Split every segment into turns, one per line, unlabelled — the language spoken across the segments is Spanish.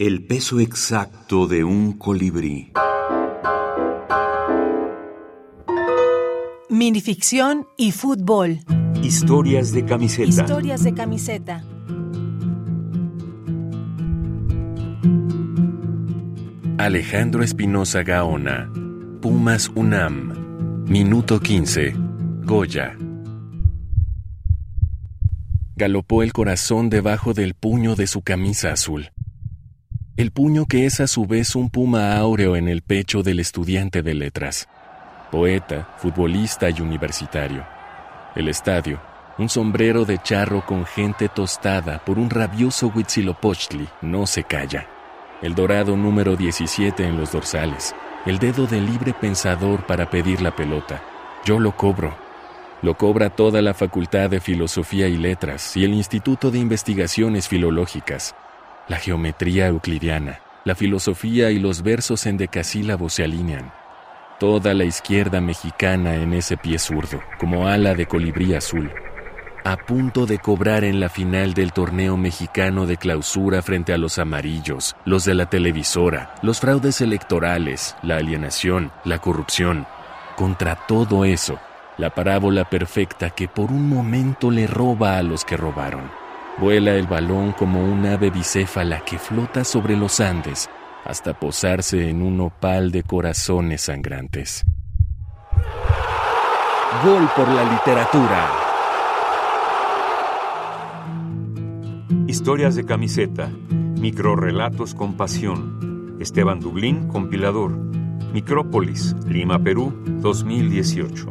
El peso exacto de un colibrí.
Minificción y fútbol.
Historias de camiseta.
Historias de camiseta.
Alejandro Espinosa Gaona. Pumas UNAM. Minuto 15. Goya. Galopó el corazón debajo del puño de su camisa azul. El puño que es a su vez un puma áureo en el pecho del estudiante de letras. Poeta, futbolista y universitario. El estadio, un sombrero de charro con gente tostada por un rabioso Huitzilopochtli, no se calla. El dorado número 17 en los dorsales, el dedo de libre pensador para pedir la pelota. Yo lo cobro. Lo cobra toda la Facultad de Filosofía y Letras y el Instituto de Investigaciones Filológicas. La geometría euclidiana, la filosofía y los versos en decasílabos se alinean. Toda la izquierda mexicana en ese pie zurdo, como ala de colibrí azul. A punto de cobrar en la final del torneo mexicano de clausura frente a los amarillos, los de la televisora, los fraudes electorales, la alienación, la corrupción. Contra todo eso, la parábola perfecta que por un momento le roba a los que robaron. Vuela el balón como un ave bicéfala que flota sobre los Andes hasta posarse en un opal de corazones sangrantes. Gol por la literatura.
Historias de camiseta. Microrrelatos con pasión. Esteban Dublín, compilador. Micrópolis, Lima, Perú, 2018.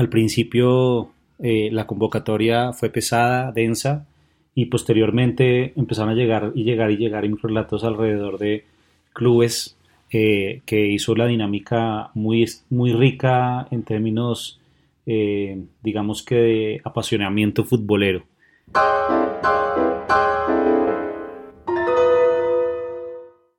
Al principio eh, la convocatoria fue pesada, densa, y posteriormente empezaron a llegar y llegar y llegar relatos alrededor de clubes eh, que hizo la dinámica muy, muy rica en términos, eh, digamos que de apasionamiento futbolero.